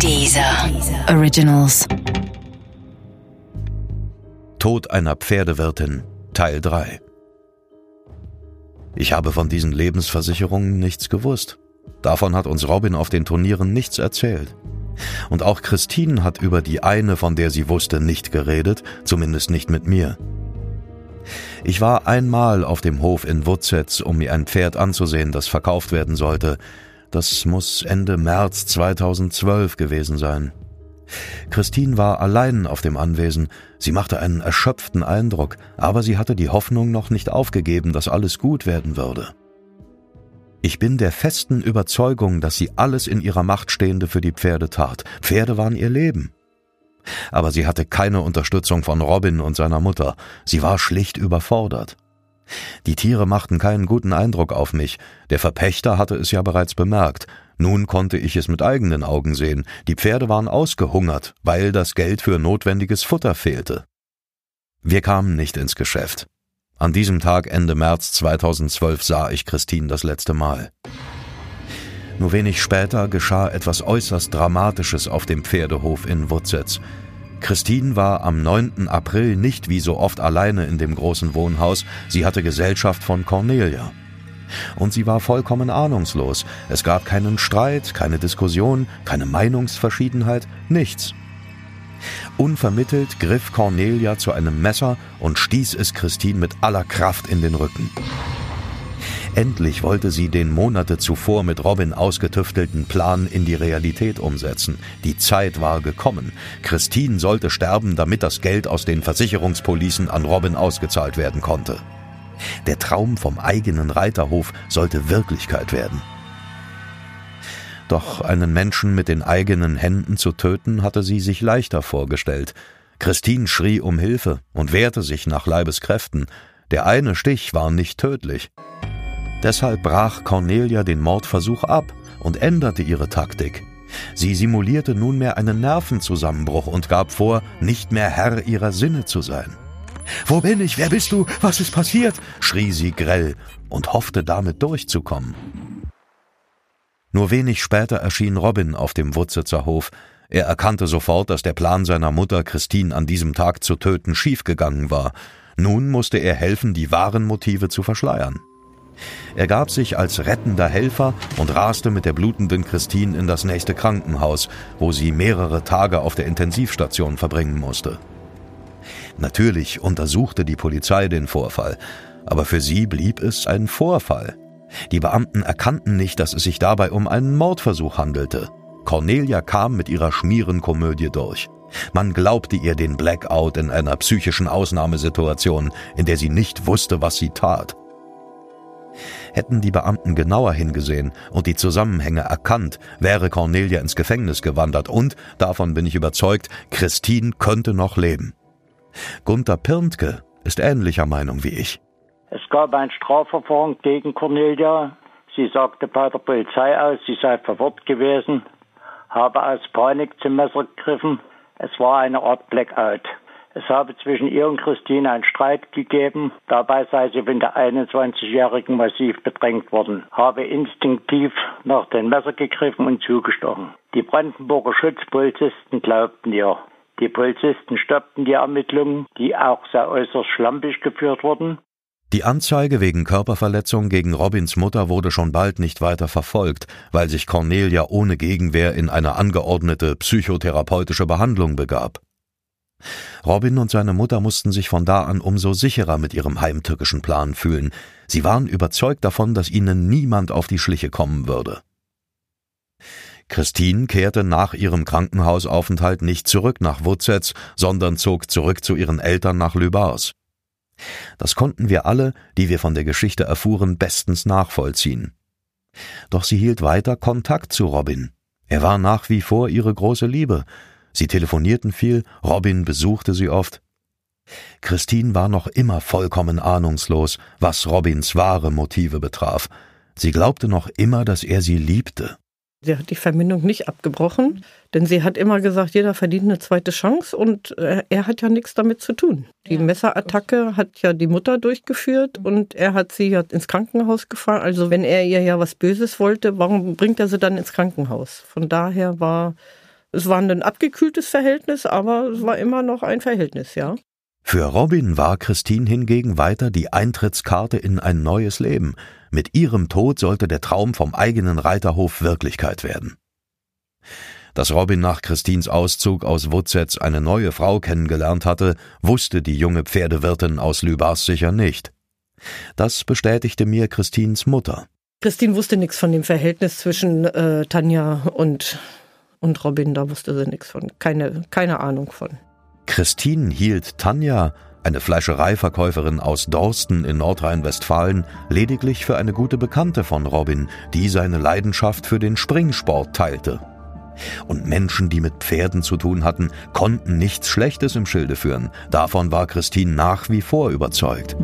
Dieser Originals. Tod einer Pferdewirtin Teil 3 Ich habe von diesen Lebensversicherungen nichts gewusst. Davon hat uns Robin auf den Turnieren nichts erzählt. Und auch Christine hat über die eine, von der sie wusste, nicht geredet, zumindest nicht mit mir. Ich war einmal auf dem Hof in Wutzetz, um mir ein Pferd anzusehen, das verkauft werden sollte. Das muss Ende März 2012 gewesen sein. Christine war allein auf dem Anwesen. Sie machte einen erschöpften Eindruck, aber sie hatte die Hoffnung noch nicht aufgegeben, dass alles gut werden würde. Ich bin der festen Überzeugung, dass sie alles in ihrer Macht Stehende für die Pferde tat. Pferde waren ihr Leben. Aber sie hatte keine Unterstützung von Robin und seiner Mutter. Sie war schlicht überfordert. Die Tiere machten keinen guten Eindruck auf mich. Der Verpächter hatte es ja bereits bemerkt. Nun konnte ich es mit eigenen Augen sehen. Die Pferde waren ausgehungert, weil das Geld für notwendiges Futter fehlte. Wir kamen nicht ins Geschäft. An diesem Tag Ende März 2012 sah ich Christine das letzte Mal. Nur wenig später geschah etwas äußerst Dramatisches auf dem Pferdehof in Wutzetz. Christine war am 9. April nicht wie so oft alleine in dem großen Wohnhaus, sie hatte Gesellschaft von Cornelia. Und sie war vollkommen ahnungslos. Es gab keinen Streit, keine Diskussion, keine Meinungsverschiedenheit, nichts. Unvermittelt griff Cornelia zu einem Messer und stieß es Christine mit aller Kraft in den Rücken. Endlich wollte sie den Monate zuvor mit Robin ausgetüftelten Plan in die Realität umsetzen. Die Zeit war gekommen. Christine sollte sterben, damit das Geld aus den Versicherungspolicen an Robin ausgezahlt werden konnte. Der Traum vom eigenen Reiterhof sollte Wirklichkeit werden. Doch einen Menschen mit den eigenen Händen zu töten, hatte sie sich leichter vorgestellt. Christine schrie um Hilfe und wehrte sich nach Leibeskräften. Der eine Stich war nicht tödlich. Deshalb brach Cornelia den Mordversuch ab und änderte ihre Taktik. Sie simulierte nunmehr einen Nervenzusammenbruch und gab vor, nicht mehr Herr ihrer Sinne zu sein. Wo bin ich? Wer bist du? Was ist passiert? schrie sie grell und hoffte damit durchzukommen. Nur wenig später erschien Robin auf dem Wutzitzer Hof. Er erkannte sofort, dass der Plan seiner Mutter, Christine, an diesem Tag zu töten, schiefgegangen war. Nun musste er helfen, die wahren Motive zu verschleiern. Er gab sich als rettender Helfer und raste mit der blutenden Christine in das nächste Krankenhaus, wo sie mehrere Tage auf der Intensivstation verbringen musste. Natürlich untersuchte die Polizei den Vorfall, aber für sie blieb es ein Vorfall. Die Beamten erkannten nicht, dass es sich dabei um einen Mordversuch handelte. Cornelia kam mit ihrer Schmierenkomödie durch. Man glaubte ihr den Blackout in einer psychischen Ausnahmesituation, in der sie nicht wusste, was sie tat. Hätten die Beamten genauer hingesehen und die Zusammenhänge erkannt, wäre Cornelia ins Gefängnis gewandert und, davon bin ich überzeugt, Christine könnte noch leben. Gunther Pirntke ist ähnlicher Meinung wie ich. Es gab ein Strafverfahren gegen Cornelia. Sie sagte bei der Polizei aus, sie sei verwirrt gewesen, habe aus Panik zum Messer gegriffen. Es war eine Art Blackout. Es habe zwischen ihr und Christine einen Streit gegeben. Dabei sei sie von der 21-Jährigen massiv bedrängt worden, habe instinktiv nach dem Messer gegriffen und zugestochen. Die Brandenburger Schutzpolizisten glaubten ihr. Die Polizisten stoppten die Ermittlungen, die auch sehr äußerst schlampig geführt wurden. Die Anzeige wegen Körperverletzung gegen Robins Mutter wurde schon bald nicht weiter verfolgt, weil sich Cornelia ohne Gegenwehr in eine angeordnete psychotherapeutische Behandlung begab. Robin und seine Mutter mussten sich von da an umso sicherer mit ihrem heimtückischen Plan fühlen. Sie waren überzeugt davon, dass ihnen niemand auf die Schliche kommen würde. Christine kehrte nach ihrem Krankenhausaufenthalt nicht zurück nach Wutzetz, sondern zog zurück zu ihren Eltern nach Lübars. Das konnten wir alle, die wir von der Geschichte erfuhren, bestens nachvollziehen. Doch sie hielt weiter Kontakt zu Robin. Er war nach wie vor ihre große Liebe. Sie telefonierten viel, Robin besuchte sie oft. Christine war noch immer vollkommen ahnungslos, was Robins wahre Motive betraf. Sie glaubte noch immer, dass er sie liebte. Sie hat die Verbindung nicht abgebrochen, denn sie hat immer gesagt, jeder verdient eine zweite Chance und äh, er hat ja nichts damit zu tun. Die ja. Messerattacke hat ja die Mutter durchgeführt und er hat sie ja ins Krankenhaus gefahren. Also wenn er ihr ja was Böses wollte, warum bringt er sie dann ins Krankenhaus? Von daher war Es war ein abgekühltes Verhältnis, aber es war immer noch ein Verhältnis, ja. Für Robin war Christine hingegen weiter die Eintrittskarte in ein neues Leben. Mit ihrem Tod sollte der Traum vom eigenen Reiterhof Wirklichkeit werden. Dass Robin nach Christins Auszug aus Wutzetz eine neue Frau kennengelernt hatte, wusste die junge Pferdewirtin aus Lübars sicher nicht. Das bestätigte mir Christins Mutter. Christine wusste nichts von dem Verhältnis zwischen äh, Tanja und, und Robin, da wusste sie nichts von. Keine, keine Ahnung von. Christine hielt Tanja, eine Fleischereiverkäuferin aus Dorsten in Nordrhein-Westfalen, lediglich für eine gute Bekannte von Robin, die seine Leidenschaft für den Springsport teilte. Und Menschen, die mit Pferden zu tun hatten, konnten nichts Schlechtes im Schilde führen. Davon war Christine nach wie vor überzeugt.